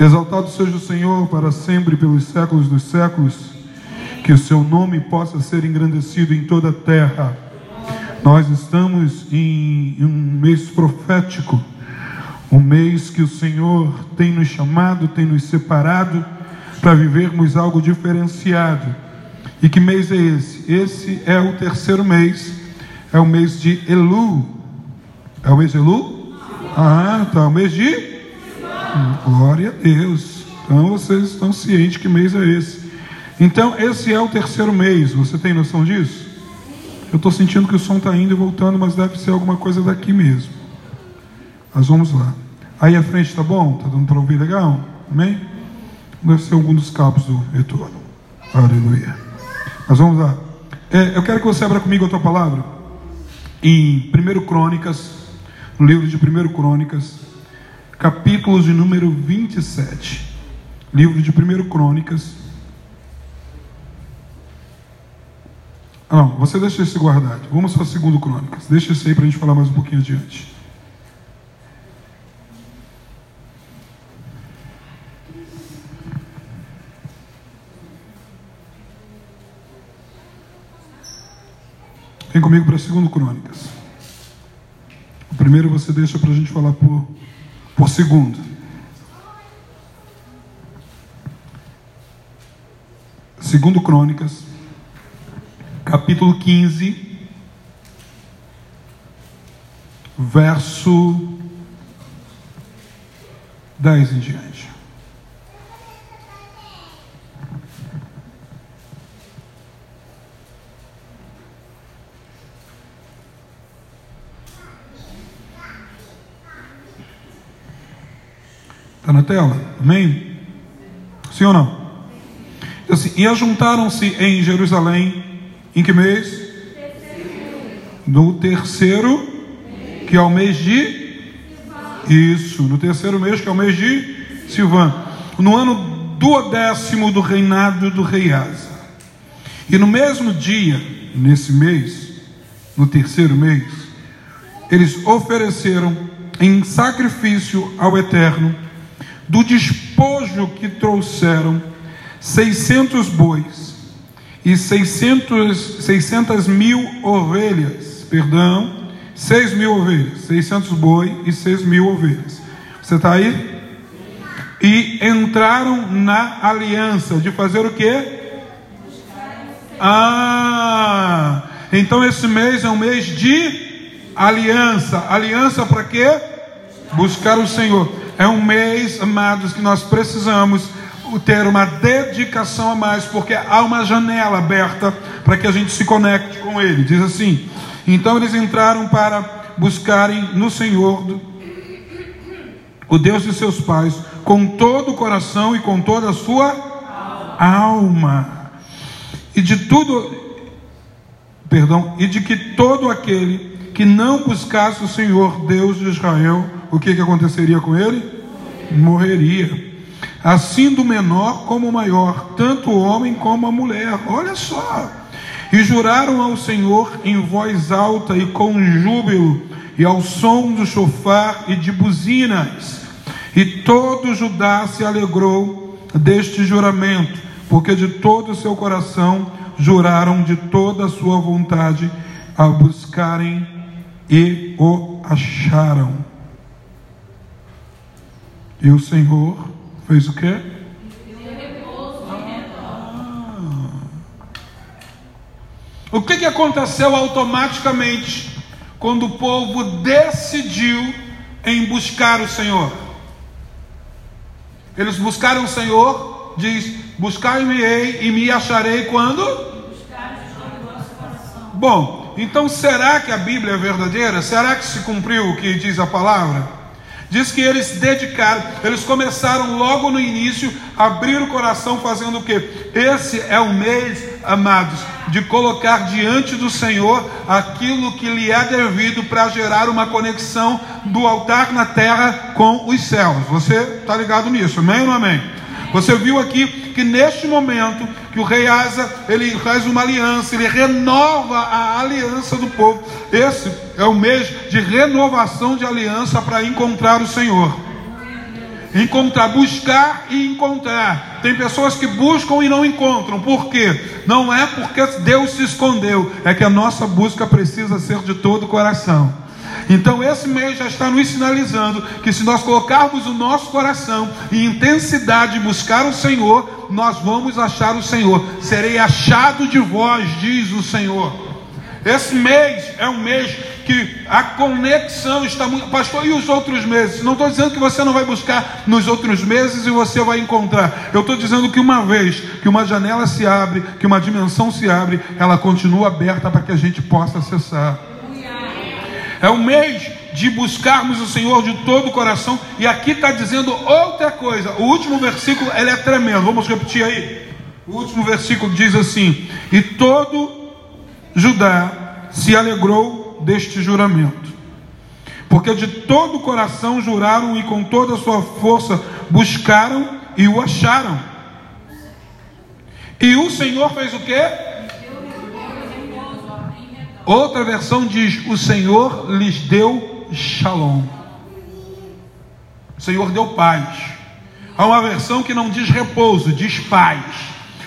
Exaltado seja o Senhor para sempre, pelos séculos dos séculos. Que o seu nome possa ser engrandecido em toda a terra. Nós estamos em um mês profético, um mês que o Senhor tem nos chamado, tem nos separado para vivermos algo diferenciado. E que mês é esse? Esse é o terceiro mês, é o mês de Elu. É o mês de Elu? Ah, tá, o mês de Glória a Deus. Então vocês estão cientes que mês é esse. Então, esse é o terceiro mês. Você tem noção disso? Eu estou sentindo que o som está indo e voltando, mas deve ser alguma coisa daqui mesmo. Mas vamos lá. Aí a frente está bom? Está dando para ouvir legal? Amém? Deve ser algum dos cabos do retorno. Aleluia. Mas vamos lá. É, eu quero que você abra comigo a tua palavra. Em 1 Crônicas, no livro de 1 Crônicas, capítulo de número 27, livro de 1 Crônicas. Ah, não, você deixa esse guardado. Vamos para 2 Crônicas. Deixa esse aí para a gente falar mais um pouquinho adiante. Vem comigo para 2 Crônicas. O primeiro você deixa para a gente falar por por segundo. Segundo Crônicas, capítulo 15, verso 10 em diante. Tela? Amém? Sim ou não? Assim, e ajuntaram-se em Jerusalém, em que mês? No terceiro, que é o mês de. Isso, no terceiro mês, que é o mês de Silvan. No ano duodécimo do reinado do rei Asa. E no mesmo dia, nesse mês, no terceiro mês, eles ofereceram em sacrifício ao Eterno do despojo que trouxeram 600 bois e 600, 600 mil ovelhas, perdão, 6 mil ovelhas, 600 boi e 6 mil ovelhas. Você está aí? E entraram na aliança de fazer o quê? Ah, então esse mês é um mês de aliança. Aliança para quê? Buscar o Senhor. É um mês, amados, que nós precisamos ter uma dedicação a mais, porque há uma janela aberta para que a gente se conecte com Ele. Diz assim: então eles entraram para buscarem no Senhor, o Deus de seus pais, com todo o coração e com toda a sua alma. E de tudo, perdão, e de que todo aquele que não buscasse o Senhor Deus de Israel o que, que aconteceria com ele? Morreria. Assim do menor como o maior, tanto o homem como a mulher. Olha só. E juraram ao Senhor em voz alta e com júbilo, e ao som do chofar e de buzinas. E todo Judá se alegrou deste juramento, porque de todo o seu coração juraram de toda a sua vontade a buscarem e o acharam. E o Senhor fez o quê? O que, que aconteceu automaticamente quando o povo decidiu em buscar o Senhor? Eles buscaram o Senhor, diz: Buscar-me-ei e me acharei quando? Bom, então será que a Bíblia é verdadeira? Será que se cumpriu o que diz a palavra? Diz que eles dedicaram, eles começaram logo no início a abrir o coração, fazendo o que? Esse é o mês, amados, de colocar diante do Senhor aquilo que lhe é devido para gerar uma conexão do altar na terra com os céus. Você está ligado nisso, amém ou não amém? Você viu aqui que neste momento que o rei Asa ele faz uma aliança, ele renova a aliança do povo. Esse é o mês de renovação de aliança para encontrar o Senhor. Encontrar, buscar e encontrar. Tem pessoas que buscam e não encontram. Por quê? Não é porque Deus se escondeu, é que a nossa busca precisa ser de todo o coração. Então esse mês já está nos sinalizando que se nós colocarmos o nosso coração em intensidade buscar o Senhor, nós vamos achar o Senhor. Serei achado de vós, diz o Senhor. Esse mês é um mês que a conexão está muito. Pastor, e os outros meses? Não estou dizendo que você não vai buscar nos outros meses e você vai encontrar. Eu estou dizendo que uma vez que uma janela se abre, que uma dimensão se abre, ela continua aberta para que a gente possa acessar. É o mês de buscarmos o Senhor de todo o coração. E aqui está dizendo outra coisa. O último versículo ele é tremendo. Vamos repetir aí. O último versículo diz assim: E todo Judá se alegrou deste juramento, porque de todo o coração juraram e com toda a sua força buscaram e o acharam. E o Senhor fez o que? Outra versão diz: O Senhor lhes deu shalom. O Senhor deu paz. Há uma versão que não diz repouso, diz paz.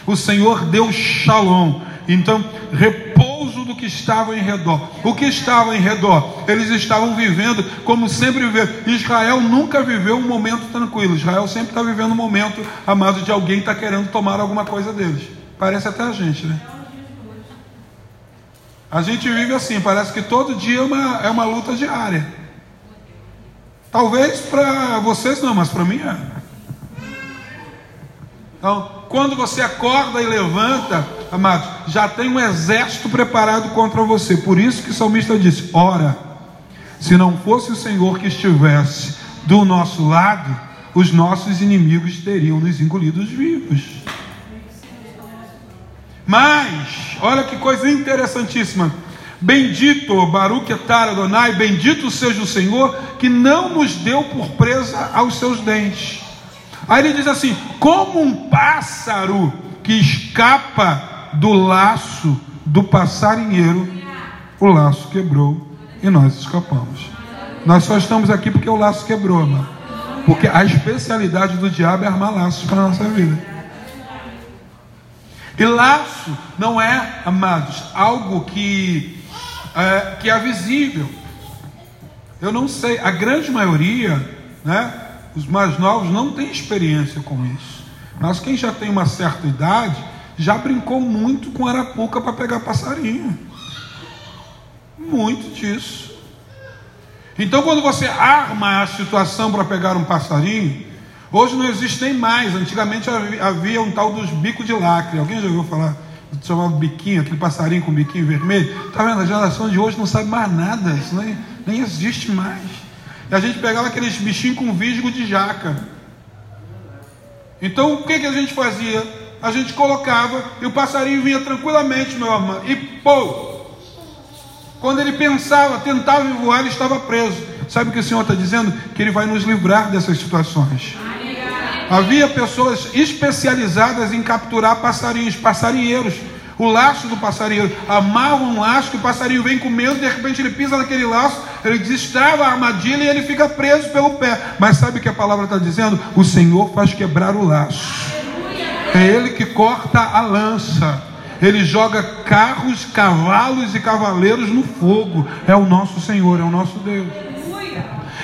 O Senhor deu shalom. Então, repouso do que estava em redor. O que estava em redor? Eles estavam vivendo como sempre viveram. Israel nunca viveu um momento tranquilo. Israel sempre está vivendo um momento, amado, de alguém está querendo tomar alguma coisa deles. Parece até a gente, né? A gente vive assim, parece que todo dia é uma, é uma luta diária. Talvez para vocês não, mas para mim é. Então, quando você acorda e levanta, amado, já tem um exército preparado contra você. Por isso que o salmista disse: Ora, se não fosse o Senhor que estivesse do nosso lado, os nossos inimigos teriam nos engolidos vivos. Mas, olha que coisa interessantíssima. Bendito Baruch etar Adonai, bendito seja o Senhor, que não nos deu por presa aos seus dentes. Aí ele diz assim: como um pássaro que escapa do laço do passarinheiro, o laço quebrou e nós escapamos. Nós só estamos aqui porque o laço quebrou, mano. Porque a especialidade do diabo é armar laços para a nossa vida. E laço não é, amados, algo que é, que é visível. Eu não sei, a grande maioria, né, os mais novos não tem experiência com isso. Mas quem já tem uma certa idade já brincou muito com arapuca para pegar passarinho. Muito disso. Então, quando você arma a situação para pegar um passarinho, Hoje não existem mais. Antigamente havia um tal dos bicos de lacre. Alguém já ouviu falar? Chamado biquinho, aquele passarinho com biquinho vermelho. Está vendo? A geração de hoje não sabe mais nada. Isso nem, nem existe mais. E a gente pegava aqueles bichinhos com visgo de jaca. Então o que, que a gente fazia? A gente colocava e o passarinho vinha tranquilamente, meu irmão, e pô! Quando ele pensava, tentava voar, ele estava preso. Sabe o que o Senhor está dizendo? Que Ele vai nos livrar dessas situações. Havia pessoas especializadas em capturar passarinhos, passarinheiros. O laço do passarinheiro amarra um laço que o passarinho vem comendo, de repente ele pisa naquele laço, ele destrava a armadilha e ele fica preso pelo pé. Mas sabe o que a palavra está dizendo? O Senhor faz quebrar o laço. É Ele que corta a lança. Ele joga carros, cavalos e cavaleiros no fogo. É o nosso Senhor, é o nosso Deus.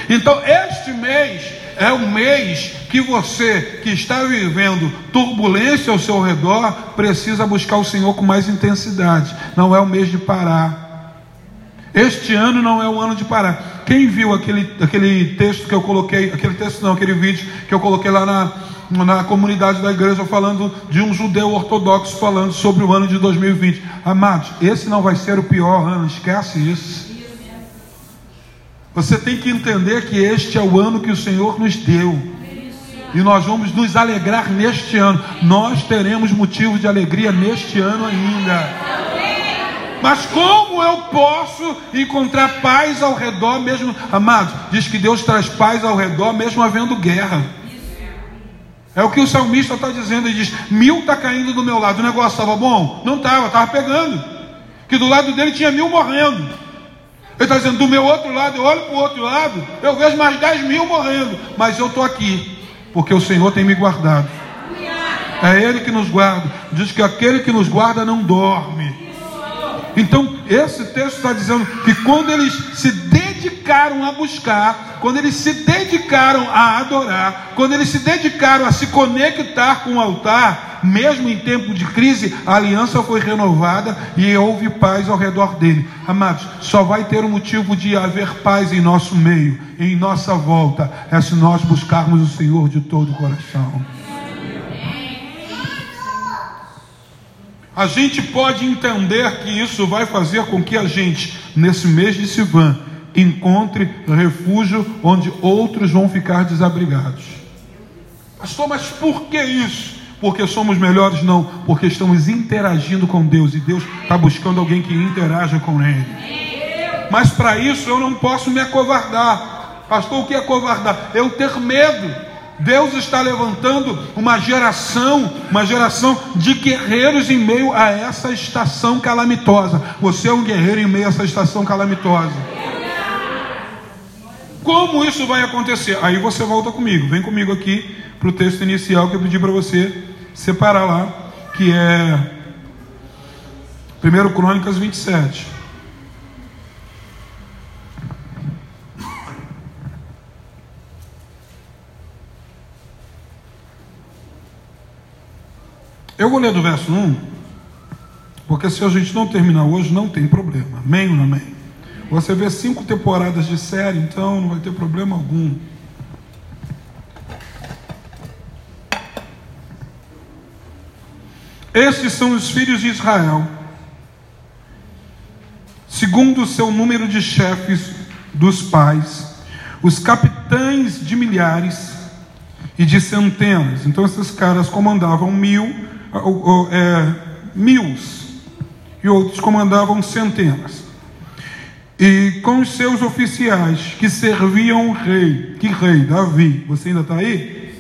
Então, este mês é o mês que você que está vivendo turbulência ao seu redor precisa buscar o Senhor com mais intensidade. Não é o mês de parar. Este ano não é o ano de parar. Quem viu aquele, aquele texto que eu coloquei, aquele texto não, aquele vídeo que eu coloquei lá na, na comunidade da igreja falando de um judeu ortodoxo falando sobre o ano de 2020. Amados, esse não vai ser o pior ano, esquece isso. Você tem que entender que este é o ano que o Senhor nos deu. E nós vamos nos alegrar neste ano. Nós teremos motivo de alegria neste ano ainda. Mas como eu posso encontrar paz ao redor mesmo, amados? Diz que Deus traz paz ao redor mesmo havendo guerra. É o que o salmista está dizendo. Ele diz: mil está caindo do meu lado. O negócio estava bom? Não estava, estava pegando. Que do lado dele tinha mil morrendo. Ele está dizendo, do meu outro lado, eu olho para o outro lado, eu vejo mais 10 mil morrendo, mas eu estou aqui. Porque o Senhor tem me guardado. É Ele que nos guarda. Diz que aquele que nos guarda não dorme. Então, esse texto está dizendo que quando eles se dedicaram a buscar, quando eles se dedicaram a adorar, quando eles se dedicaram a se conectar com o altar, mesmo em tempo de crise, a aliança foi renovada e houve paz ao redor dele. Amados, só vai ter um motivo de haver paz em nosso meio, em nossa volta, é se nós buscarmos o Senhor de todo o coração. A gente pode entender que isso vai fazer com que a gente, nesse mês de Sivan, encontre refúgio onde outros vão ficar desabrigados. Pastor, mas por que isso? Porque somos melhores? Não, porque estamos interagindo com Deus e Deus está buscando alguém que interaja com Ele. Mas para isso eu não posso me acovardar. Pastor, o que é acovardar? Eu ter medo. Deus está levantando uma geração, uma geração de guerreiros em meio a essa estação calamitosa. Você é um guerreiro em meio a essa estação calamitosa. Como isso vai acontecer? Aí você volta comigo, vem comigo aqui para o texto inicial que eu pedi para você separar lá, que é 1 Crônicas 27. Eu vou ler do verso 1, porque se a gente não terminar hoje, não tem problema. Amém ou não amém? Você vê cinco temporadas de série, então não vai ter problema algum. Estes são os filhos de Israel, segundo o seu número de chefes dos pais, os capitães de milhares e de centenas. Então, esses caras comandavam mil é, mil e outros comandavam centenas. E com os seus oficiais que serviam o rei, que rei? Davi, você ainda está aí?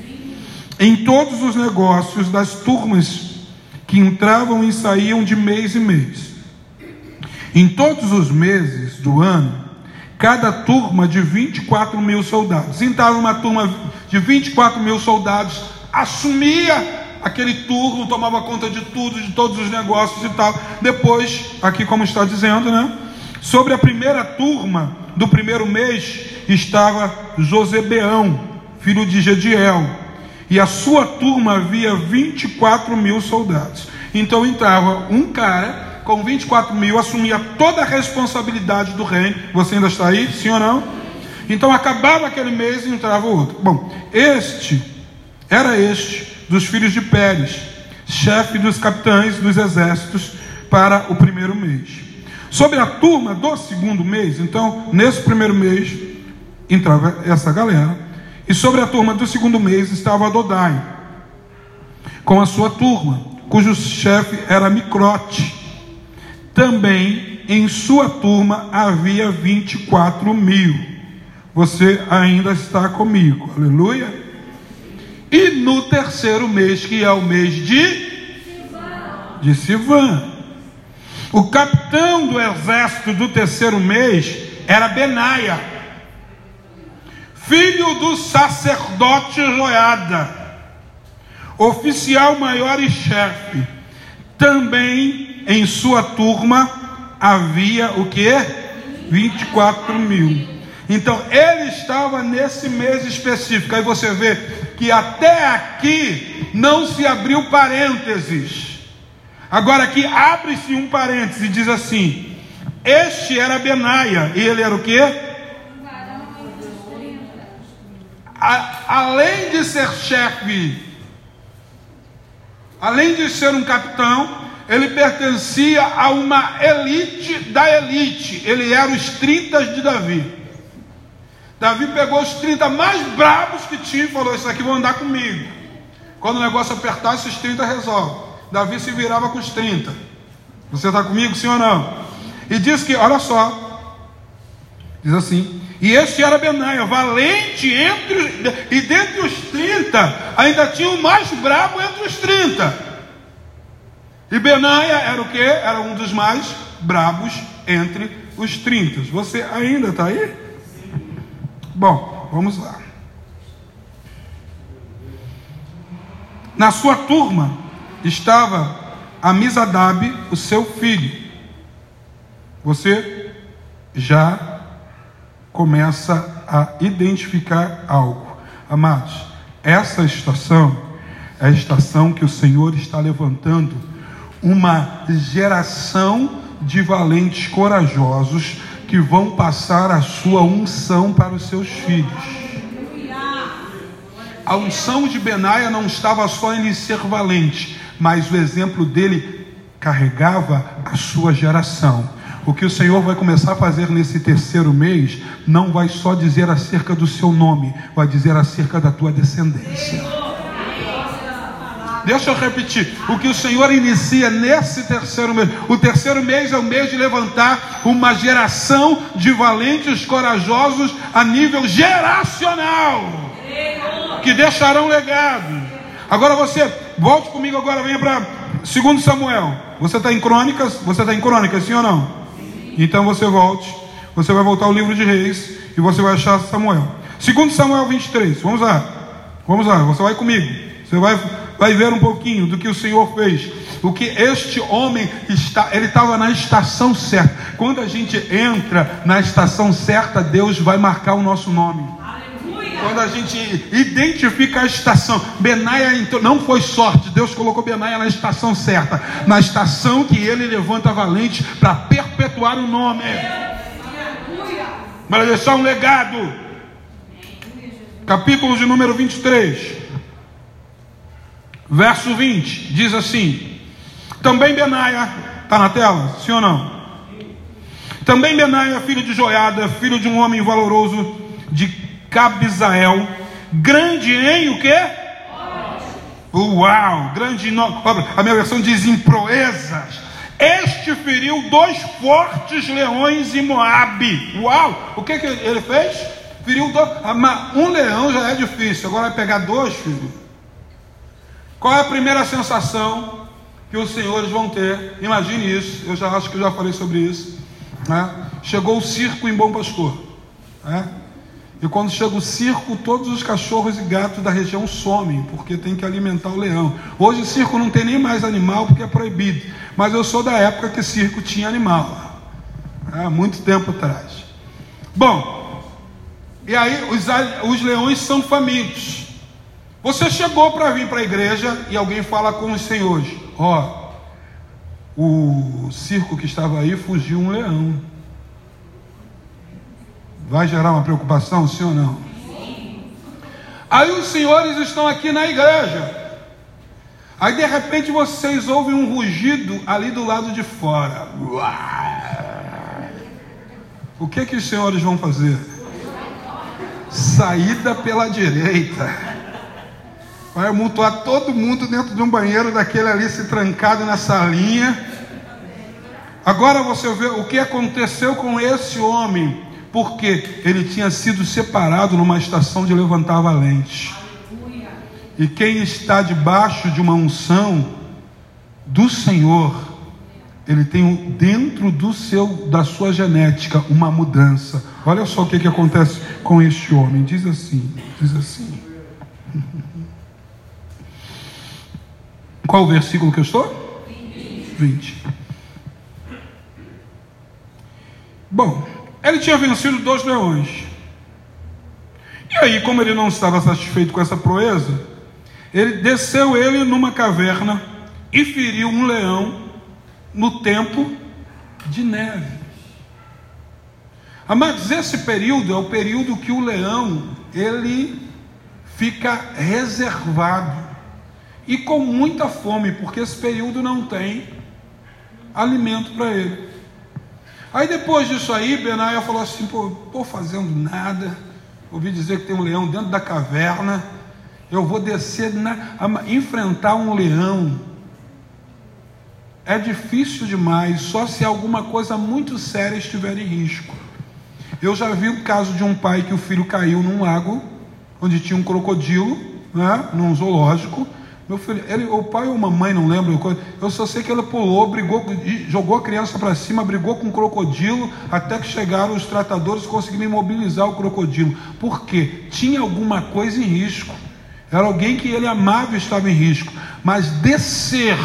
Em todos os negócios das turmas que entravam e saíam de mês em mês. Em todos os meses do ano, cada turma de 24 mil soldados. Entrava uma turma de 24 mil soldados, assumia aquele turno tomava conta de tudo, de todos os negócios e tal. Depois, aqui como está dizendo, né? Sobre a primeira turma do primeiro mês estava Josebeão, filho de Gediel, e a sua turma havia 24 mil soldados. Então entrava um cara com 24 mil, assumia toda a responsabilidade do reino. Você ainda está aí? Sim ou não? Então acabava aquele mês e entrava outro. Bom, este era este dos filhos de Pérez, chefe dos capitães dos exércitos, para o primeiro mês. Sobre a turma do segundo mês, então, nesse primeiro mês, entrava essa galera, e sobre a turma do segundo mês estava Dodai, com a sua turma, cujo chefe era Microte. Também em sua turma havia 24 mil. Você ainda está comigo, aleluia. E no terceiro mês, que é o mês de de Sivan. O capitão do exército do terceiro mês era Benaia, filho do sacerdote Joiada, oficial maior e chefe. Também em sua turma havia o que? 24 mil. Então ele estava nesse mês específico. Aí você vê que até aqui não se abriu parênteses. Agora aqui abre-se um parêntese e diz assim: Este era Benaia, e ele era o que? além de ser chefe, além de ser um capitão, ele pertencia a uma elite da elite. Ele era os 30 de Davi. Davi pegou os 30 mais bravos que tinha e falou: Isso aqui vão andar comigo. Quando o negócio apertar, esses 30 resolve. Davi se virava com os 30. Você está comigo, sim ou não? E diz que, olha só, diz assim: E este era Benaia, valente entre os, e dentre os 30, ainda tinha o mais bravo entre os 30. E Benaia era o que? Era um dos mais bravos entre os 30. Você ainda está aí? Bom, vamos lá. Na sua turma estava Amizadab, o seu filho. Você já começa a identificar algo. Amados, essa estação é a estação que o Senhor está levantando uma geração de valentes corajosos que vão passar a sua unção para os seus filhos. A unção de Benaia não estava só em ser valente, mas o exemplo dele carregava a sua geração. O que o Senhor vai começar a fazer nesse terceiro mês não vai só dizer acerca do seu nome, vai dizer acerca da tua descendência. Deixa eu repetir. O que o Senhor inicia nesse terceiro mês. O terceiro mês é o mês de levantar uma geração de valentes, corajosos a nível geracional. Que deixarão legado. Agora você, volte comigo agora, venha para 2 Samuel. Você está em crônicas? Você está em crônicas, sim ou não? Então você volte, você vai voltar ao livro de Reis e você vai achar Samuel. Segundo Samuel 23, vamos lá. Vamos lá, você vai comigo. Você vai, vai ver um pouquinho do que o Senhor fez. O que este homem está, ele estava na estação certa. Quando a gente entra na estação certa, Deus vai marcar o nosso nome quando a gente identifica a estação. Benaia então, não foi sorte, Deus colocou Benaia na estação certa, na estação que ele levanta valente para perpetuar o nome, para deixar um legado. Capítulo de número 23, verso 20, diz assim: Também Benaia, está na tela? Sim ou não? Também Benaia, filho de Joiada, filho de um homem valoroso de Cabizael, grande em o quê? Uau, grande em A minha versão diz em proezas. Este feriu dois fortes leões em Moabe. Uau, o que, que ele fez? Feriu dois. Ah, um leão já é difícil, agora vai pegar dois, filho. Qual é a primeira sensação que os senhores vão ter? Imagine isso, eu já acho que eu já falei sobre isso. Né? Chegou o circo em Bom Pastor. Né? E quando chega o circo, todos os cachorros e gatos da região somem, porque tem que alimentar o leão. Hoje o circo não tem nem mais animal porque é proibido. Mas eu sou da época que circo tinha animal. Há muito tempo atrás. Bom, e aí os, os leões são famintos. Você chegou para vir para a igreja e alguém fala com os senhores: Ó, oh, o circo que estava aí fugiu um leão. Vai gerar uma preocupação, sim ou não? Sim. Aí os senhores estão aqui na igreja. Aí de repente vocês ouvem um rugido ali do lado de fora. O que que os senhores vão fazer? Saída pela direita. Vai mutuar todo mundo dentro de um banheiro daquele ali se trancado na salinha. Agora você vê o que aconteceu com esse homem porque ele tinha sido separado numa estação de levantar valente. E quem está debaixo de uma unção do Senhor, ele tem dentro do seu da sua genética uma mudança. Olha só o que, que acontece com este homem. Diz assim, diz assim. Qual o versículo que eu estou? 20. 20. Bom, ele tinha vencido dois leões. E aí, como ele não estava satisfeito com essa proeza, ele desceu ele numa caverna e feriu um leão no tempo de neve. Amados, esse período é o período que o leão ele fica reservado e com muita fome, porque esse período não tem alimento para ele. Aí depois disso aí, Benaia falou assim: pô, estou fazendo nada. Ouvi dizer que tem um leão dentro da caverna. Eu vou descer, na, enfrentar um leão. É difícil demais, só se alguma coisa muito séria estiver em risco. Eu já vi o caso de um pai que o filho caiu num lago, onde tinha um crocodilo, né, num zoológico, meu filho, ele, o pai ou mamãe, não lembro, eu só sei que ele pulou, brigou, jogou a criança para cima, brigou com o crocodilo, até que chegaram os tratadores e conseguiram imobilizar o crocodilo. Por quê? Tinha alguma coisa em risco. Era alguém que ele amava e estava em risco. Mas descer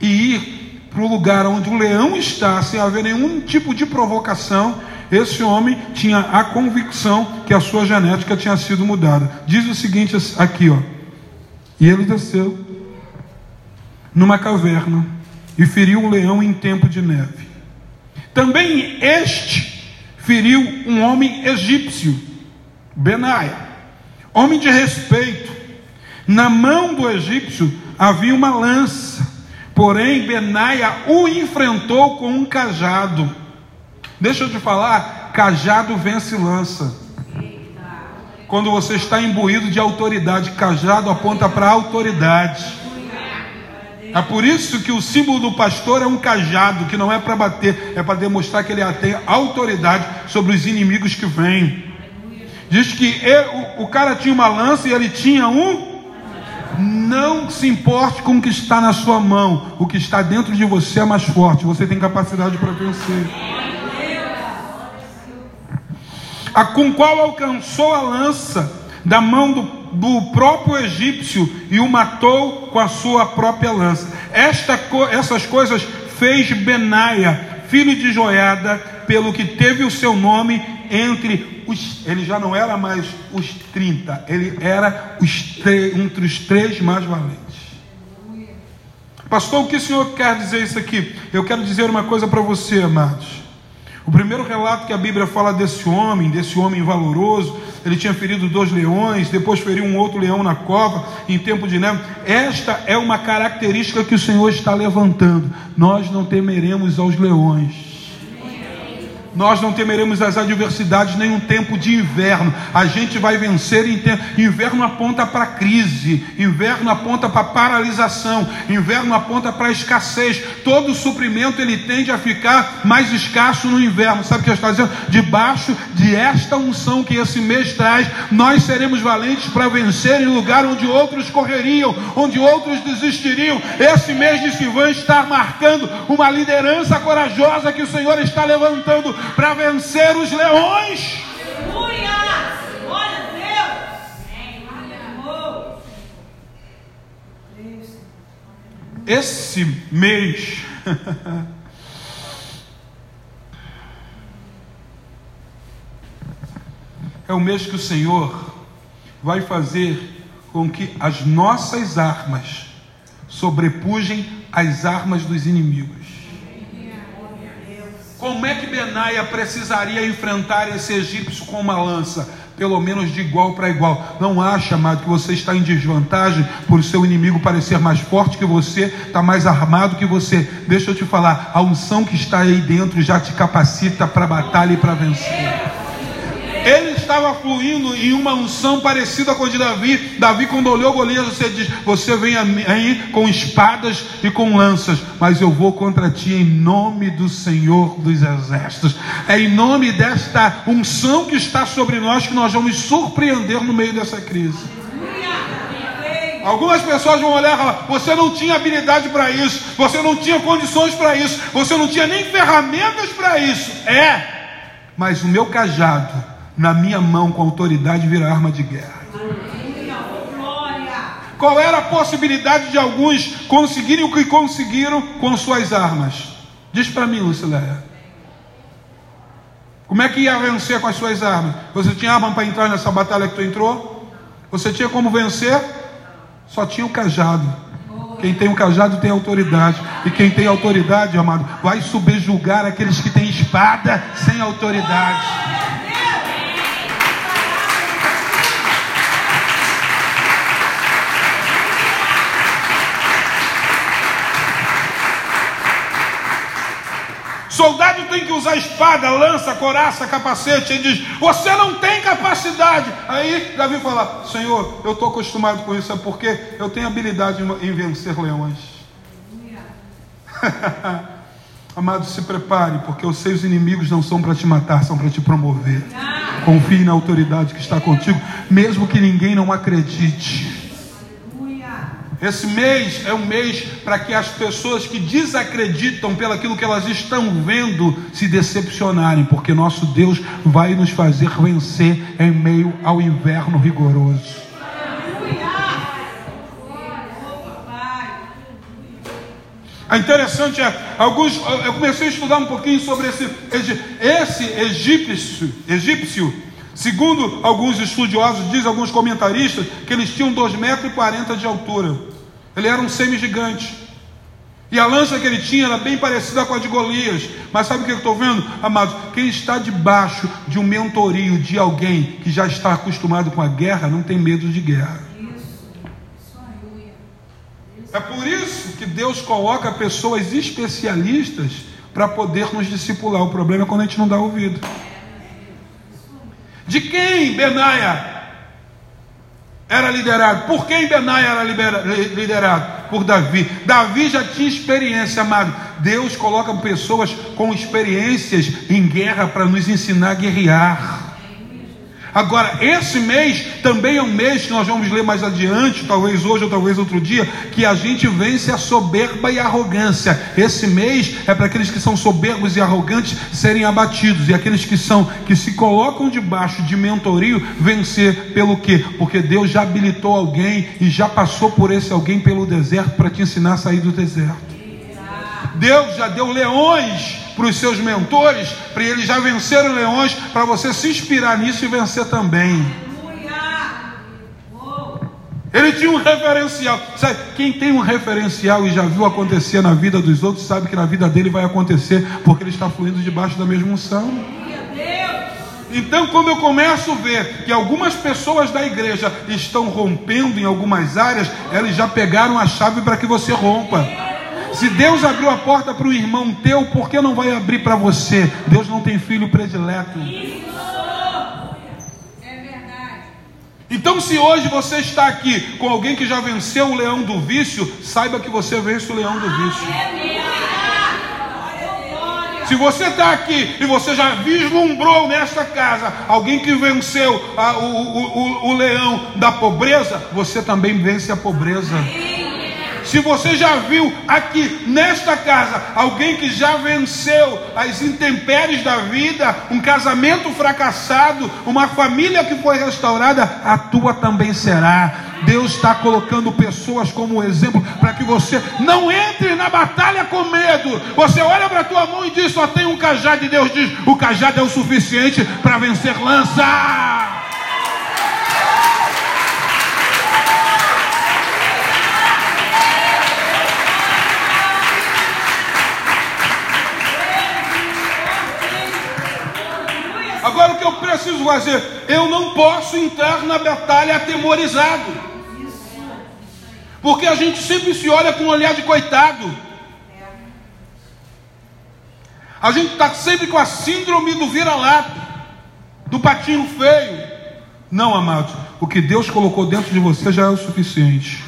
e ir para o lugar onde o leão está, sem haver nenhum tipo de provocação, esse homem tinha a convicção que a sua genética tinha sido mudada. Diz o seguinte aqui, ó. E ele desceu numa caverna e feriu um leão em tempo de neve. Também este feriu um homem egípcio, Benaia, homem de respeito. Na mão do egípcio havia uma lança, porém Benaia o enfrentou com um cajado. Deixa eu te falar, cajado vence lança. Quando você está imbuído de autoridade, cajado aponta para autoridade. É por isso que o símbolo do pastor é um cajado, que não é para bater, é para demonstrar que ele tem autoridade sobre os inimigos que vêm. Diz que ele, o, o cara tinha uma lança e ele tinha um. Não se importe com o que está na sua mão, o que está dentro de você é mais forte, você tem capacidade para vencer a com qual alcançou a lança da mão do, do próprio egípcio e o matou com a sua própria lança. Esta, essas coisas fez Benaia, filho de Joiada, pelo que teve o seu nome entre os. Ele já não era mais os 30, ele era os, entre os três mais valentes. Pastor, o que o senhor quer dizer isso aqui? Eu quero dizer uma coisa para você, amados. O primeiro relato que a Bíblia fala desse homem, desse homem valoroso, ele tinha ferido dois leões, depois feriu um outro leão na cova, em tempo de neve. Esta é uma característica que o Senhor está levantando. Nós não temeremos aos leões nós não temeremos as adversidades nem um tempo de inverno. A gente vai vencer em tempo. Inverno aponta para crise, inverno aponta para paralisação, inverno aponta para escassez. Todo suprimento ele tende a ficar mais escasso no inverno. Sabe o que está dizendo? Debaixo de esta unção que esse mês traz, nós seremos valentes para vencer em lugar onde outros correriam, onde outros desistiriam. Esse mês de Sivan está marcando uma liderança corajosa que o Senhor está levantando para vencer os leões. Aleluia! Glória a Deus! Esse mês. é o mês que o Senhor vai fazer com que as nossas armas sobrepujem as armas dos inimigos. Como é que Benaia precisaria enfrentar esse egípcio com uma lança? Pelo menos de igual para igual. Não acha, amado, que você está em desvantagem por seu inimigo parecer mais forte que você, está mais armado que você. Deixa eu te falar, a unção que está aí dentro já te capacita para batalha e para vencer. Ele estava fluindo em uma unção parecida com a de Davi. Davi, quando olhou Golias, você diz: Você vem aí com espadas e com lanças, mas eu vou contra ti em nome do Senhor dos Exércitos. É em nome desta unção que está sobre nós que nós vamos surpreender no meio dessa crise. Algumas pessoas vão olhar e falar: você não tinha habilidade para isso, você não tinha condições para isso, você não tinha nem ferramentas para isso. É, mas o meu cajado na minha mão com autoridade vira arma de guerra. Qual era a possibilidade de alguns conseguirem o que conseguiram com suas armas? Diz para mim, Lucileia. Como é que ia vencer com as suas armas? Você tinha arma para entrar nessa batalha que tu entrou? Você tinha como vencer? Só tinha o cajado. Quem tem o cajado tem autoridade. E quem tem autoridade, amado, vai subjugar aqueles que têm espada sem autoridade. Soldado tem que usar espada, lança, coraça, capacete. Ele diz: Você não tem capacidade. Aí Davi fala: Senhor, eu estou acostumado com isso, é porque eu tenho habilidade em vencer leões. Amado, se prepare, porque os seus inimigos não são para te matar, são para te promover. Confie na autoridade que está contigo, mesmo que ninguém não acredite. Esse mês é um mês para que as pessoas que desacreditam pelaquilo que elas estão vendo se decepcionarem, porque nosso Deus vai nos fazer vencer em meio ao inverno rigoroso. É interessante, é, alguns, eu comecei a estudar um pouquinho sobre esse, esse egípcio, egípcio, segundo alguns estudiosos, diz alguns comentaristas, que eles tinham 2,40 metros de altura. Ele era um semi-gigante. E a lança que ele tinha era bem parecida com a de Golias. Mas sabe o que eu estou vendo, amados? Quem está debaixo de um mentorio de alguém que já está acostumado com a guerra, não tem medo de guerra. É por isso que Deus coloca pessoas especialistas para poder nos discipular. O problema é quando a gente não dá ouvido. De quem Benaia era liderado? Por quem Benaia era liderado? Por Davi. Davi já tinha experiência, amado. Deus coloca pessoas com experiências em guerra para nos ensinar a guerrear. Agora, esse mês também é um mês que nós vamos ler mais adiante, talvez hoje ou talvez outro dia, que a gente vence a soberba e a arrogância. Esse mês é para aqueles que são soberbos e arrogantes serem abatidos, e aqueles que são que se colocam debaixo de mentorio vencer pelo quê? Porque Deus já habilitou alguém e já passou por esse alguém pelo deserto para te ensinar a sair do deserto. Deus já deu leões para os seus mentores, para eles já venceram leões, para você se inspirar nisso e vencer também. Ele tinha um referencial. Sabe, quem tem um referencial e já viu acontecer na vida dos outros, sabe que na vida dele vai acontecer, porque ele está fluindo debaixo da mesma unção. Então, quando eu começo a ver que algumas pessoas da igreja estão rompendo em algumas áreas, eles já pegaram a chave para que você rompa. Se Deus abriu a porta para o irmão teu, por que não vai abrir para você? Deus não tem filho predileto. Então, se hoje você está aqui com alguém que já venceu o leão do vício, saiba que você vence o leão do vício. Se você está aqui e você já vislumbrou nesta casa alguém que venceu a, o, o, o, o leão da pobreza, você também vence a pobreza. Se você já viu aqui nesta casa alguém que já venceu as intempéries da vida, um casamento fracassado, uma família que foi restaurada, a tua também será. Deus está colocando pessoas como exemplo para que você não entre na batalha com medo. Você olha para a tua mão e diz: só tem um cajado, e Deus diz: o cajado é o suficiente para vencer lança. Agora o que eu preciso fazer? Eu não posso entrar na batalha atemorizado. Porque a gente sempre se olha com um olhar de coitado. A gente está sempre com a síndrome do vira-lata, do patinho feio. Não, amados, o que Deus colocou dentro de você já é o suficiente.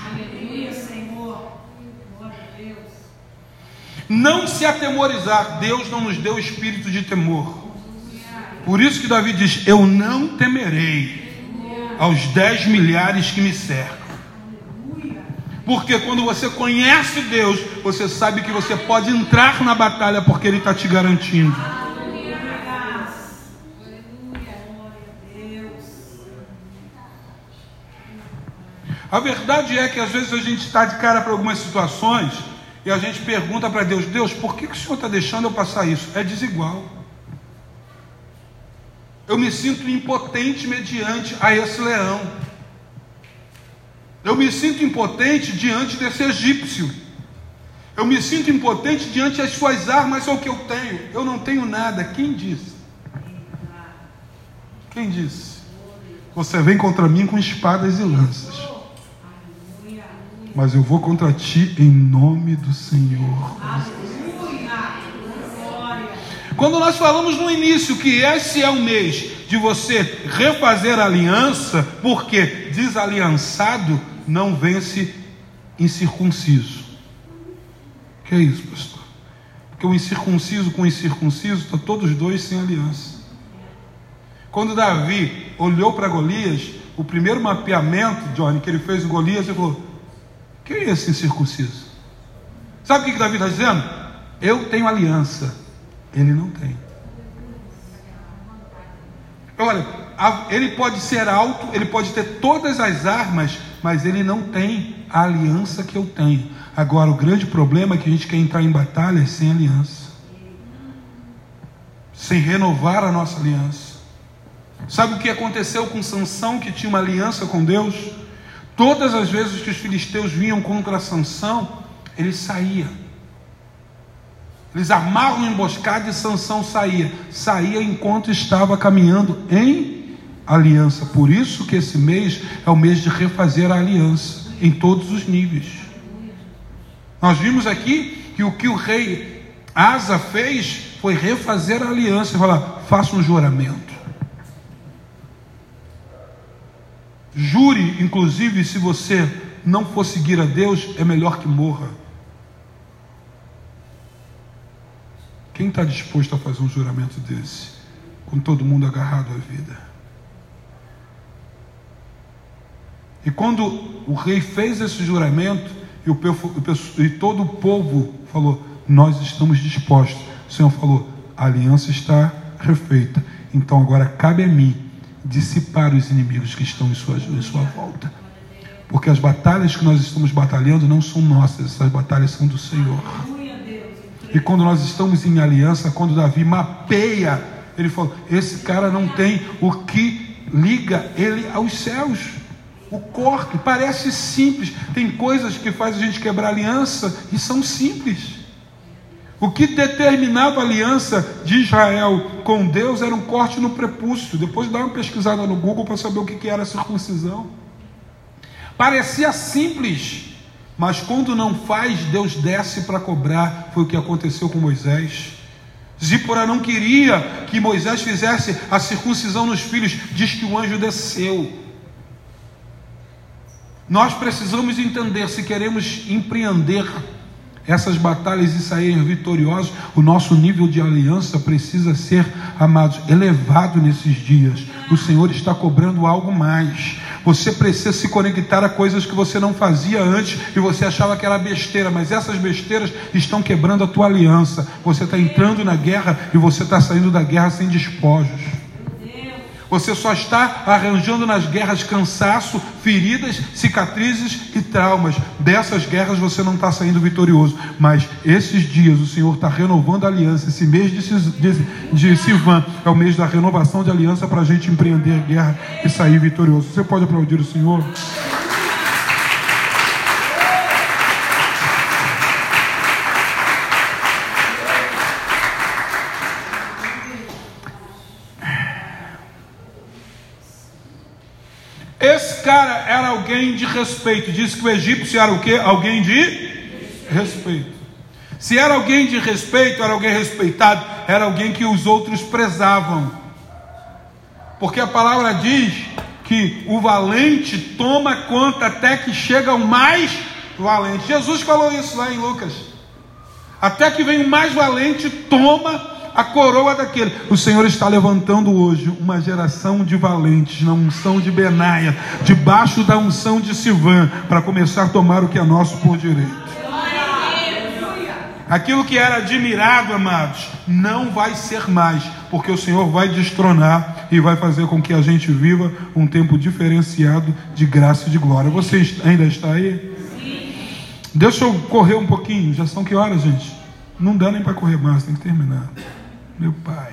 Não se atemorizar, Deus não nos deu espírito de temor. Por isso que Davi diz: Eu não temerei aos dez milhares que me cercam. Porque quando você conhece Deus, você sabe que você pode entrar na batalha porque Ele está te garantindo. A verdade é que às vezes a gente está de cara para algumas situações e a gente pergunta para Deus: Deus, por que, que o Senhor está deixando eu passar isso? É desigual. Eu me sinto impotente mediante a esse leão. Eu me sinto impotente diante desse egípcio. Eu me sinto impotente diante das suas armas, é o que eu tenho. Eu não tenho nada. Quem disse? Quem disse? Você vem contra mim com espadas e lanças. Mas eu vou contra ti em nome do Senhor. Quando nós falamos no início que esse é o mês de você refazer a aliança, porque desaliançado não vence incircunciso. Que é isso, pastor? Porque o incircunciso com o incircunciso está todos dois sem aliança. Quando Davi olhou para Golias, o primeiro mapeamento, Johnny, que ele fez em Golias, ele falou: Quem é esse incircunciso? Sabe o que, que Davi está dizendo? Eu tenho aliança ele não tem. Olha, ele pode ser alto, ele pode ter todas as armas, mas ele não tem a aliança que eu tenho. Agora, o grande problema é que a gente quer entrar em batalhas sem aliança, sem renovar a nossa aliança. Sabe o que aconteceu com Sansão, que tinha uma aliança com Deus? Todas as vezes que os filisteus vinham contra Sansão, ele saía. Eles armavam emboscada e Sansão saía. Saía enquanto estava caminhando em aliança. Por isso que esse mês é o mês de refazer a aliança em todos os níveis. Nós vimos aqui que o que o rei Asa fez foi refazer a aliança e falar: faça um juramento. Jure, inclusive, se você não for seguir a Deus, é melhor que morra. Quem está disposto a fazer um juramento desse? Com todo mundo agarrado à vida. E quando o rei fez esse juramento, e, o, e todo o povo falou: Nós estamos dispostos. O Senhor falou: A aliança está refeita. Então agora cabe a mim dissipar os inimigos que estão em sua, em sua volta. Porque as batalhas que nós estamos batalhando não são nossas, essas batalhas são do Senhor. E quando nós estamos em aliança, quando Davi mapeia, ele falou: esse cara não tem o que liga ele aos céus. O corte parece simples. Tem coisas que faz a gente quebrar aliança e são simples. O que determinava a aliança de Israel com Deus era um corte no prepúcio. Depois dá uma pesquisada no Google para saber o que era circuncisão. Parecia simples, mas quando não faz, Deus desce para cobrar. Foi o que aconteceu com Moisés. Zípora não queria que Moisés fizesse a circuncisão nos filhos, diz que o anjo desceu. Nós precisamos entender se queremos empreender essas batalhas e sair vitoriosos, o nosso nível de aliança precisa ser, amados, elevado nesses dias. O Senhor está cobrando algo mais. Você precisa se conectar a coisas que você não fazia antes e você achava que era besteira, mas essas besteiras estão quebrando a tua aliança. Você está entrando na guerra e você está saindo da guerra sem despojos. Você só está arranjando nas guerras cansaço, feridas, cicatrizes e traumas. Dessas guerras você não está saindo vitorioso. Mas esses dias o Senhor está renovando a aliança. Esse mês de, de, de Sivan é o mês da renovação de aliança para a gente empreender guerra e sair vitorioso. Você pode aplaudir o Senhor? cara era alguém de respeito. Diz que o egípcio era o quê? Alguém de respeito. Se era alguém de respeito, era alguém respeitado, era alguém que os outros prezavam. Porque a palavra diz que o valente toma conta até que chega o mais valente. Jesus falou isso lá em Lucas. Até que vem o mais valente, toma a coroa daquele. O Senhor está levantando hoje uma geração de valentes na unção de Benaia, debaixo da unção de Sivan, para começar a tomar o que é nosso por direito. Aquilo que era admirado, amados, não vai ser mais, porque o Senhor vai destronar e vai fazer com que a gente viva um tempo diferenciado de graça e de glória. Você ainda está aí? Deixa eu correr um pouquinho. Já são que horas, gente? Não dá nem para correr mais, tem que terminar meu Pai.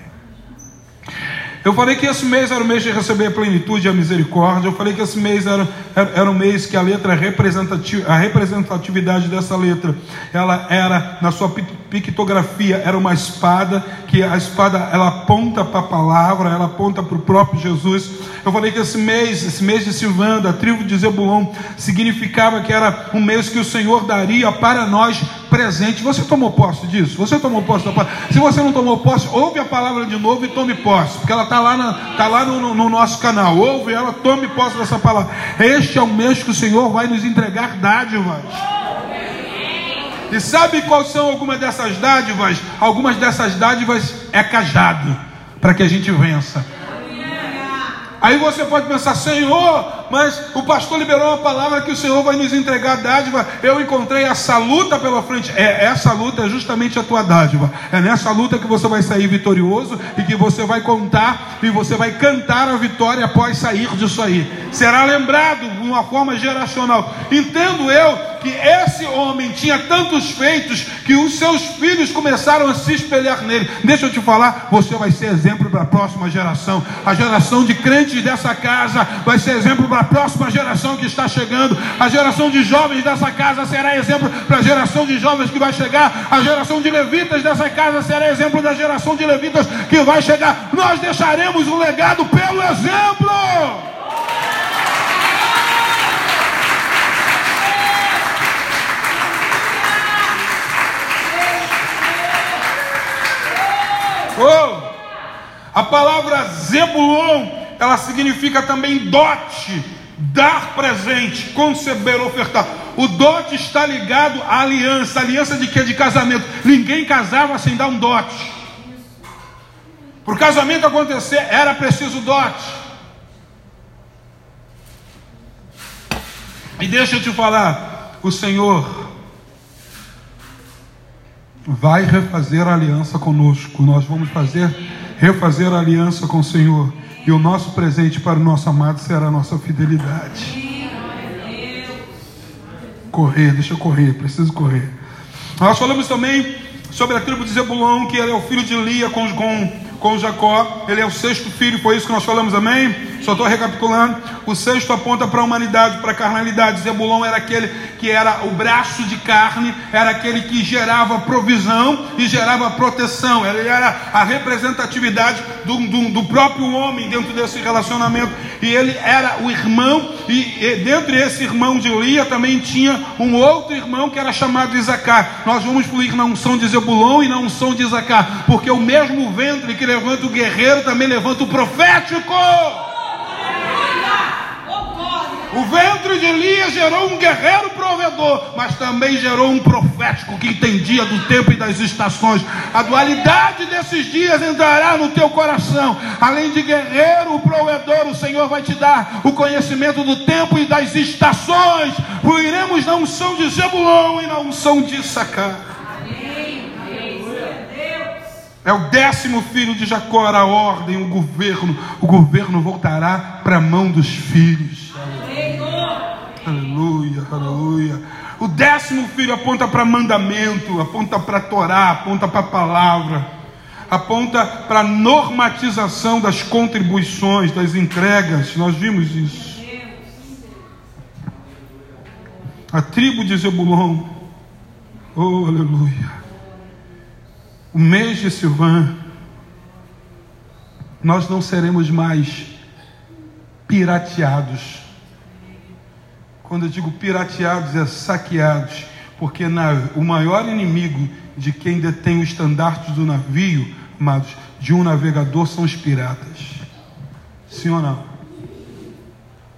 Eu falei que esse mês era o mês de receber a plenitude e a misericórdia. Eu falei que esse mês era, era, era o mês que a letra representativa, a representatividade dessa letra, ela era na sua pictografia era uma espada, que a espada ela aponta para a palavra, ela aponta para o próprio Jesus. Eu falei que esse mês, esse mês de Silvanda, a tribo de Zebulon, significava que era um mês que o Senhor daria para nós presente. Você tomou posse disso? Você tomou posse da palavra? Se você não tomou posse, ouve a palavra de novo e tome posse, porque ela está lá, na, tá lá no, no nosso canal. Ouve ela, tome posse dessa palavra. Este é o mês que o Senhor vai nos entregar dádivas. E sabe quais são algumas dessas dádivas? Algumas dessas dádivas é cajado, para que a gente vença. Aí você pode pensar, Senhor, mas o pastor liberou uma palavra que o Senhor vai nos entregar dádiva. Eu encontrei essa luta pela frente. É, essa luta é justamente a tua dádiva. É nessa luta que você vai sair vitorioso e que você vai contar e você vai cantar a vitória após sair disso aí. Será lembrado de uma forma geracional. Entendo eu que esse homem tinha tantos feitos que os seus filhos começaram a se espelhar nele. Deixa eu te falar, você vai ser exemplo para a próxima geração. A geração de crentes dessa casa vai ser exemplo para a próxima geração que está chegando. A geração de jovens dessa casa será exemplo para a geração de jovens que vai chegar. A geração de levitas dessa casa será exemplo da geração de levitas que vai chegar. Nós deixaremos um legado pelo exemplo. Oh, a palavra Zebulon, ela significa também dote, dar presente, conceber, ofertar. O dote está ligado à aliança. Aliança de quê? De casamento. Ninguém casava sem dar um dote. Para o casamento acontecer, era preciso dote. E deixa eu te falar, o Senhor vai refazer a aliança conosco. Nós vamos fazer refazer a aliança com o Senhor. E o nosso presente para o nosso amado será a nossa fidelidade. Correr, deixa eu correr, preciso correr. Nós falamos também sobre a tribo de Zebulão, que ele é o filho de Lia com, com, com Jacó. Ele é o sexto filho, foi isso que nós falamos, amém? Só estou recapitulando. O sexto aponta para a humanidade, para a carnalidade. Zebulon era aquele que era o braço de carne, era aquele que gerava provisão e gerava proteção. Ele era a representatividade do, do, do próprio homem dentro desse relacionamento. E ele era o irmão, e, e dentro desse irmão de Lia também tinha um outro irmão que era chamado Isacar. Nós vamos fluir na unção de Zebulon e na unção de Isacar, porque o mesmo ventre que levanta o guerreiro também levanta o profético. O ventre de Elias gerou um guerreiro provedor, mas também gerou um profético que entendia do tempo e das estações. A dualidade desses dias entrará no teu coração. Além de guerreiro, o provedor, o Senhor vai te dar o conhecimento do tempo e das estações. Fluiremos na unção de Zebulon e na unção de Sacar. É o décimo filho de Jacó, a ordem, o governo. O governo voltará para a mão dos filhos. Aleluia, aleluia. O décimo filho aponta para mandamento, aponta para Torá, aponta para a palavra, aponta para a normatização das contribuições, das entregas. Nós vimos isso. A tribo de Zebulon, oh aleluia. O mês de Silvan, nós não seremos mais pirateados quando eu digo pirateados, é saqueados, porque na, o maior inimigo de quem detém o estandarte do navio, amados, de um navegador são os piratas. Sim ou não?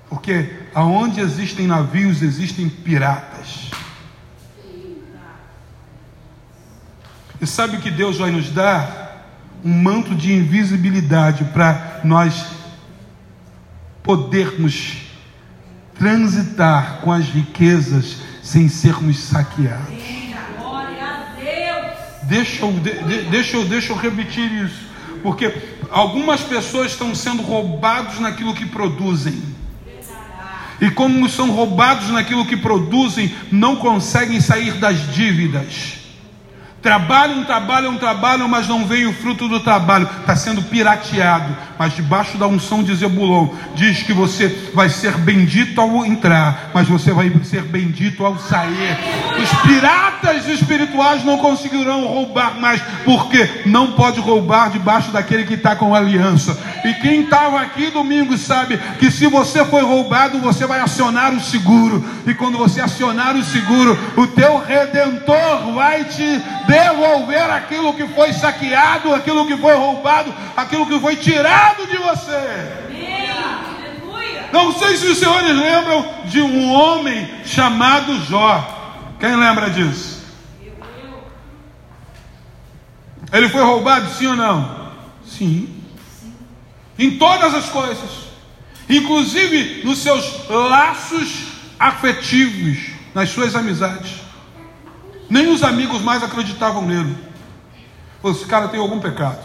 Porque aonde existem navios, existem piratas. E sabe o que Deus vai nos dar? Um manto de invisibilidade para nós podermos transitar com as riquezas sem sermos saqueados. Deixa eu, de, deixa, eu, deixa eu repetir isso, porque algumas pessoas estão sendo roubados naquilo que produzem. E como são roubados naquilo que produzem, não conseguem sair das dívidas. Trabalham, trabalham, trabalham, mas não veio o fruto do trabalho. Está sendo pirateado. Mas debaixo da unção de Zebulon, diz que você vai ser bendito ao entrar, mas você vai ser bendito ao sair. Os piratas espirituais não conseguirão roubar mais, porque não pode roubar debaixo daquele que está com aliança. E quem estava aqui domingo sabe que se você foi roubado, você vai acionar o seguro. E quando você acionar o seguro, o teu redentor vai te devolver aquilo que foi saqueado, aquilo que foi roubado, aquilo que foi tirado de você. Não sei se os senhores lembram de um homem chamado Jó. Quem lembra disso? Ele foi roubado, sim ou não? Sim. Em todas as coisas, inclusive nos seus laços afetivos, nas suas amizades. Nem os amigos mais acreditavam nele. Esse cara tem algum pecado.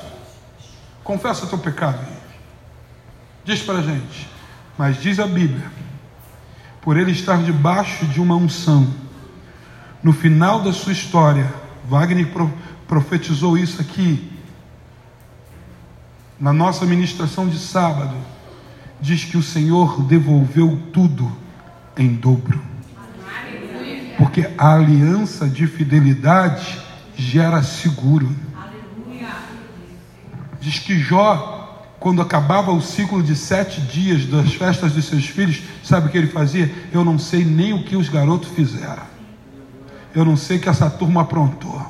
Confessa teu pecado. Diz para a gente. Mas diz a Bíblia: por ele estar debaixo de uma unção, no final da sua história, Wagner profetizou isso aqui, na nossa ministração de sábado, diz que o Senhor devolveu tudo em dobro. Porque a aliança de fidelidade gera seguro. Diz que Jó, quando acabava o ciclo de sete dias das festas de seus filhos, sabe o que ele fazia? Eu não sei nem o que os garotos fizeram. Eu não sei o que essa turma aprontou.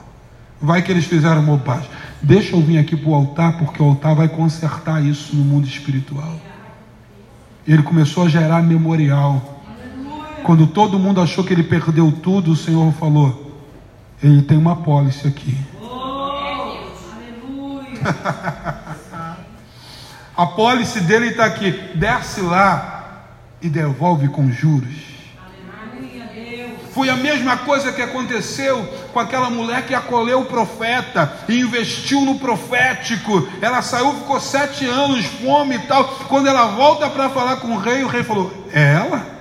Vai que eles fizeram bobagem. Deixa eu vir aqui para o altar, porque o altar vai consertar isso no mundo espiritual. Ele começou a gerar memorial. Quando todo mundo achou que ele perdeu tudo, o Senhor falou: Ele tem uma pólice aqui. a pólice dele está aqui. Desce lá e devolve com juros. Foi a mesma coisa que aconteceu com aquela mulher que acolheu o profeta e investiu no profético. Ela saiu, ficou sete anos, fome e tal. Quando ela volta para falar com o rei, o rei falou: É ela?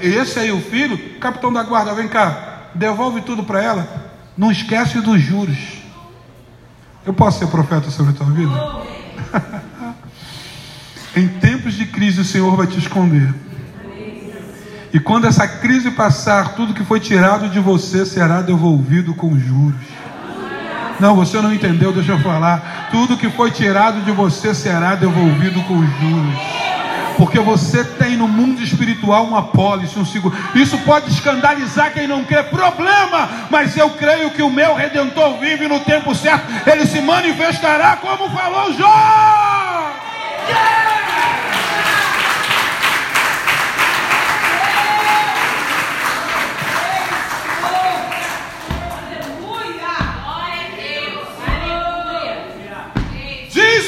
Esse aí o filho? Capitão da guarda, vem cá, devolve tudo para ela. Não esquece dos juros. Eu posso ser profeta sobre a tua vida? em tempos de crise, o Senhor vai te esconder. E quando essa crise passar, tudo que foi tirado de você será devolvido com juros. Não, você não entendeu, deixa eu falar. Tudo que foi tirado de você será devolvido com juros. Porque você tem no mundo espiritual uma pólice, um seguro. Isso pode escandalizar quem não crê, problema, mas eu creio que o meu redentor vive no tempo certo. Ele se manifestará como falou Jó. Yeah!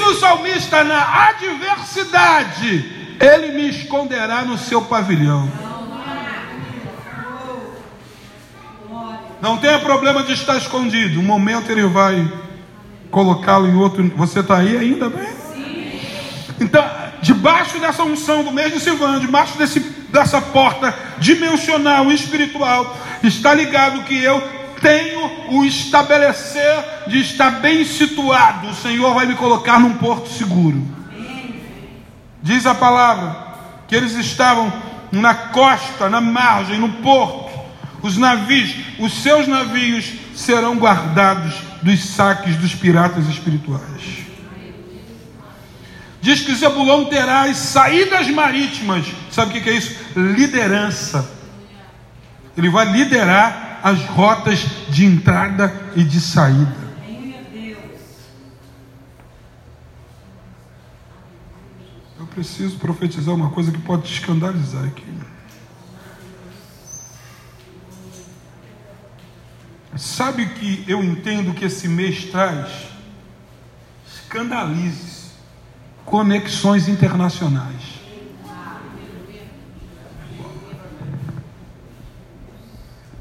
o salmista, na adversidade, ele me esconderá no seu pavilhão. Não tenha problema de estar escondido. Um momento ele vai colocá-lo em outro. Você está aí ainda bem? Então, debaixo dessa unção do de Silvano, debaixo desse, dessa porta dimensional espiritual, está ligado que eu tenho o estabelecer de estar bem situado. O Senhor vai me colocar num porto seguro. Diz a palavra que eles estavam na costa, na margem, no porto. Os navios, os seus navios serão guardados dos saques dos piratas espirituais. Diz que Zebulão terá as saídas marítimas. Sabe o que é isso? Liderança. Ele vai liderar as rotas de entrada e de saída. Eu preciso profetizar uma coisa que pode te escandalizar aqui. Sabe que eu entendo que esse mês traz? Escandalize conexões internacionais.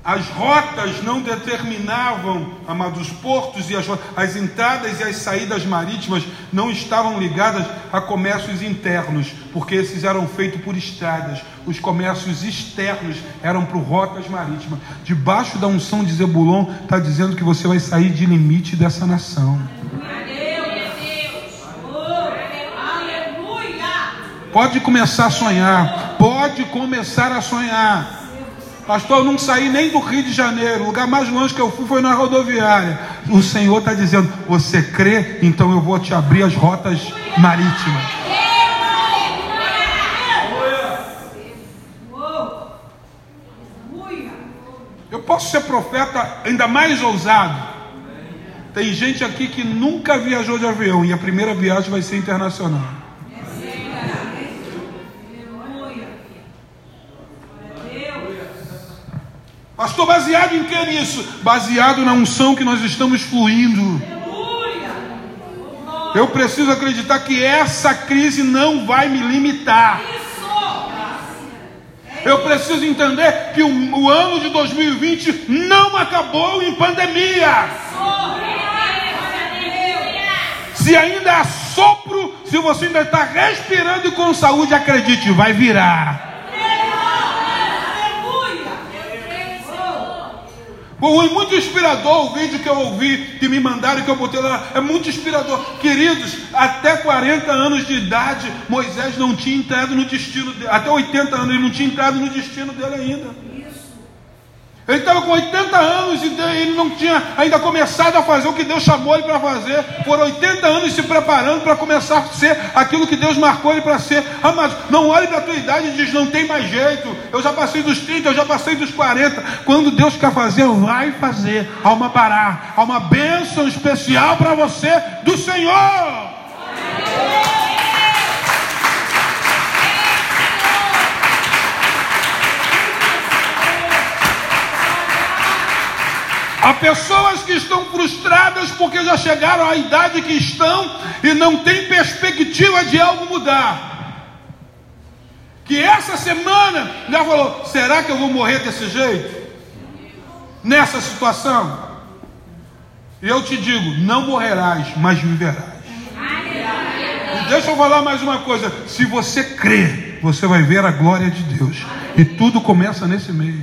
As rotas não determinavam, amados, portos e as, as entradas e as saídas marítimas não estavam ligadas a comércios internos, porque esses eram feitos por estradas. Os comércios externos eram por rotas marítimas. Debaixo da unção de Zebulon, está dizendo que você vai sair de limite dessa nação. Pode começar a sonhar, pode começar a sonhar. Pastor, eu não saí nem do Rio de Janeiro. O lugar mais longe que eu fui foi na rodoviária. O Senhor está dizendo: Você crê? Então eu vou te abrir as rotas marítimas. Eu posso ser profeta ainda mais ousado. Tem gente aqui que nunca viajou de avião e a primeira viagem vai ser internacional. Pastor, baseado em que nisso? Baseado na unção que nós estamos fluindo. Eu preciso acreditar que essa crise não vai me limitar. Eu preciso entender que o, o ano de 2020 não acabou em pandemia. Se ainda há sopro, se você ainda está respirando e com saúde, acredite, vai virar. Foi muito inspirador o vídeo que eu ouvi, que me mandaram, que eu botei lá. É muito inspirador. Queridos, até 40 anos de idade, Moisés não tinha entrado no destino dele. Até 80 anos, ele não tinha entrado no destino dele ainda. Ele estava com 80 anos e ele não tinha ainda começado a fazer o que Deus chamou ele para fazer. Por 80 anos se preparando para começar a ser aquilo que Deus marcou ele para ser. Amados, não olhe para a tua idade e diz: não tem mais jeito. Eu já passei dos 30, eu já passei dos 40. Quando Deus quer fazer, vai fazer. Há uma parar, há uma bênção especial para você do Senhor. Há pessoas que estão frustradas porque já chegaram à idade que estão e não têm perspectiva de algo mudar. Que essa semana já falou: será que eu vou morrer desse jeito? Nessa situação? E eu te digo: não morrerás, mas viverás. E deixa eu falar mais uma coisa: se você crer, você vai ver a glória de Deus. E tudo começa nesse mês.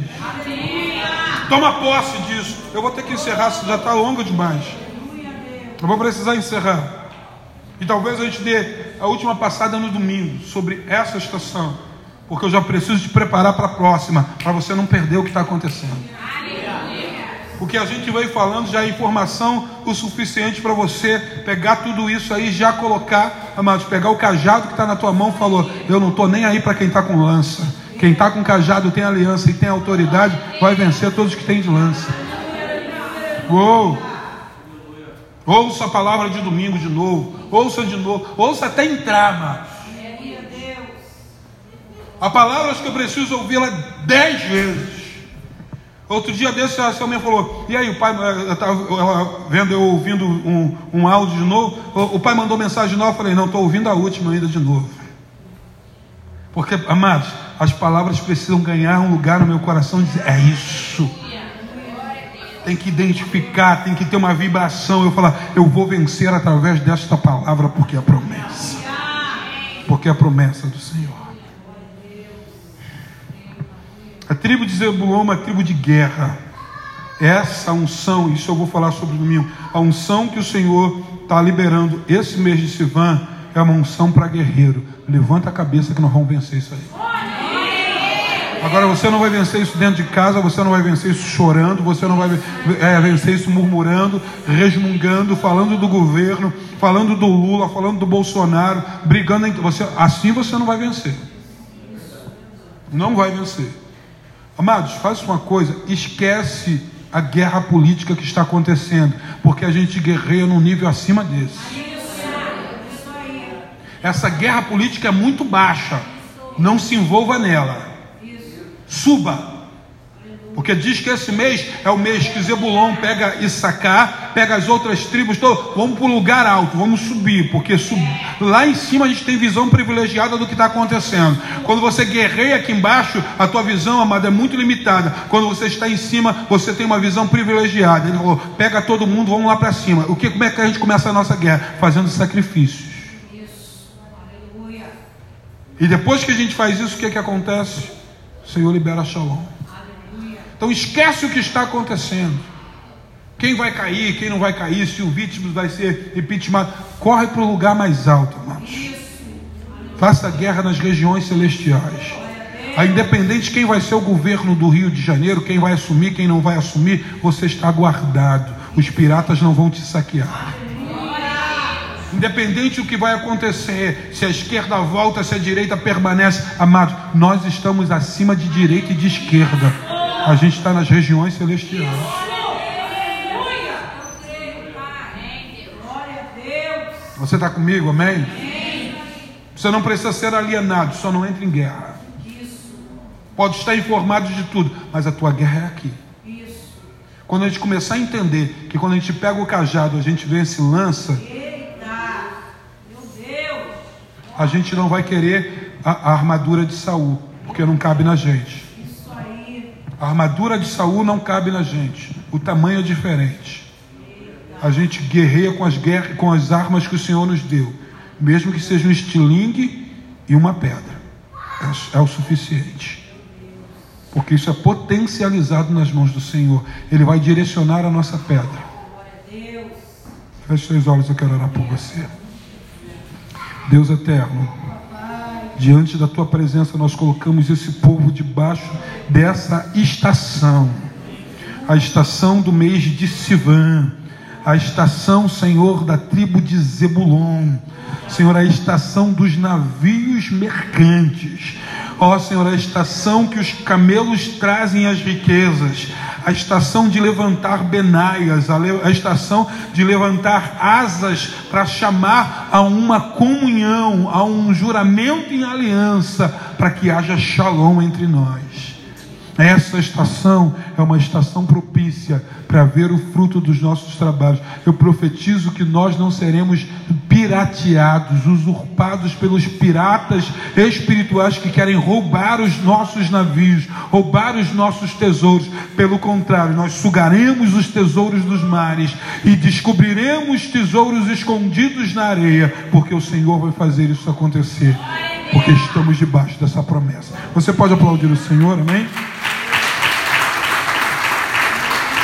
Toma posse disso. Eu vou ter que encerrar, já está longo demais. Eu vou precisar encerrar. E talvez a gente dê a última passada no domingo sobre essa estação. Porque eu já preciso te preparar para a próxima, para você não perder o que está acontecendo. Porque a gente veio falando já é informação o suficiente para você pegar tudo isso aí, já colocar, amados, pegar o cajado que está na tua mão, falou: Eu não estou nem aí para quem está com lança. Quem está com cajado tem aliança e tem autoridade, vai vencer todos que têm de lança. Uou! Ouça a palavra de domingo de novo. Ouça de novo. Ouça até entrar, amados. A palavra que eu preciso ouvi-la dez vezes. Outro dia desse, a senhora falou: E aí, o pai, eu estava vendo eu ouvindo um, um áudio de novo. O, o pai mandou mensagem nova. Eu falei: Não, estou ouvindo a última ainda de novo. Porque, amados, as palavras precisam ganhar um lugar no meu coração e dizer: É isso tem que identificar, tem que ter uma vibração. Eu falar, eu vou vencer através desta palavra, porque é a promessa. Porque é a promessa do Senhor. A tribo de Zebulon é uma tribo de guerra. Essa unção, isso eu vou falar sobre o domingo. A unção que o Senhor está liberando esse mês de Sivan é uma unção para guerreiro. Levanta a cabeça que nós vamos vencer isso aí. Agora você não vai vencer isso dentro de casa, você não vai vencer isso chorando, você não vai é, vencer isso murmurando, resmungando, falando do governo, falando do Lula, falando do Bolsonaro, brigando entre você. Assim você não vai vencer. Não vai vencer. Amados, faz uma coisa, esquece a guerra política que está acontecendo, porque a gente guerreia num nível acima desse. Essa guerra política é muito baixa. Não se envolva nela suba. Porque diz que esse mês é o mês que Zebulon pega Issacar, pega as outras tribos, todo, vamos para o lugar alto, vamos subir, porque sub, lá em cima a gente tem visão privilegiada do que está acontecendo. Quando você guerreia aqui embaixo, a tua visão, amada, é muito limitada. Quando você está em cima, você tem uma visão privilegiada. Ele falou: pega todo mundo, vamos lá para cima. O que, como é que a gente começa a nossa guerra? Fazendo sacrifícios. E depois que a gente faz isso, o que, que acontece? O Senhor libera shalom. Então esquece o que está acontecendo. Quem vai cair, quem não vai cair, se o vítima vai ser impeachment. Corre para o lugar mais alto, amados. Faça guerra nas regiões celestiais. A independente de quem vai ser o governo do Rio de Janeiro, quem vai assumir, quem não vai assumir, você está guardado. Os piratas não vão te saquear. Independente do que vai acontecer, se a esquerda volta, se a direita permanece, amados, nós estamos acima de direita e de esquerda. A gente está nas regiões celestiais. Você está comigo, amém? Você não precisa ser alienado, só não entra em guerra. Pode estar informado de tudo, mas a tua guerra é aqui. Quando a gente começar a entender que quando a gente pega o cajado, a gente vence lança a gente não vai querer a, a armadura de Saul, porque não cabe na gente. A armadura de Saul não cabe na gente. O tamanho é diferente. A gente guerreia com as, guerras, com as armas que o Senhor nos deu, mesmo que seja um estilingue e uma pedra. É, é o suficiente. porque isso é potencializado nas mãos do Senhor. Ele vai direcionar a nossa pedra. Feche seus olhos, eu quero orar por você. Deus eterno, diante da tua presença, nós colocamos esse povo debaixo dessa estação, a estação do mês de Sivan, a estação, Senhor, da tribo de Zebulon, Senhor, a estação dos navios mercantes, ó Senhor, a estação que os camelos trazem as riquezas, a estação de levantar benaias, a, a estação de levantar asas para chamar a uma comunhão, a um juramento em aliança, para que haja shalom entre nós. Essa estação é uma estação propícia para ver o fruto dos nossos trabalhos. Eu profetizo que nós não seremos pirateados, usurpados pelos piratas espirituais que querem roubar os nossos navios, roubar os nossos tesouros. Pelo contrário, nós sugaremos os tesouros dos mares e descobriremos tesouros escondidos na areia, porque o Senhor vai fazer isso acontecer. Porque estamos debaixo dessa promessa. Você pode aplaudir o Senhor, amém?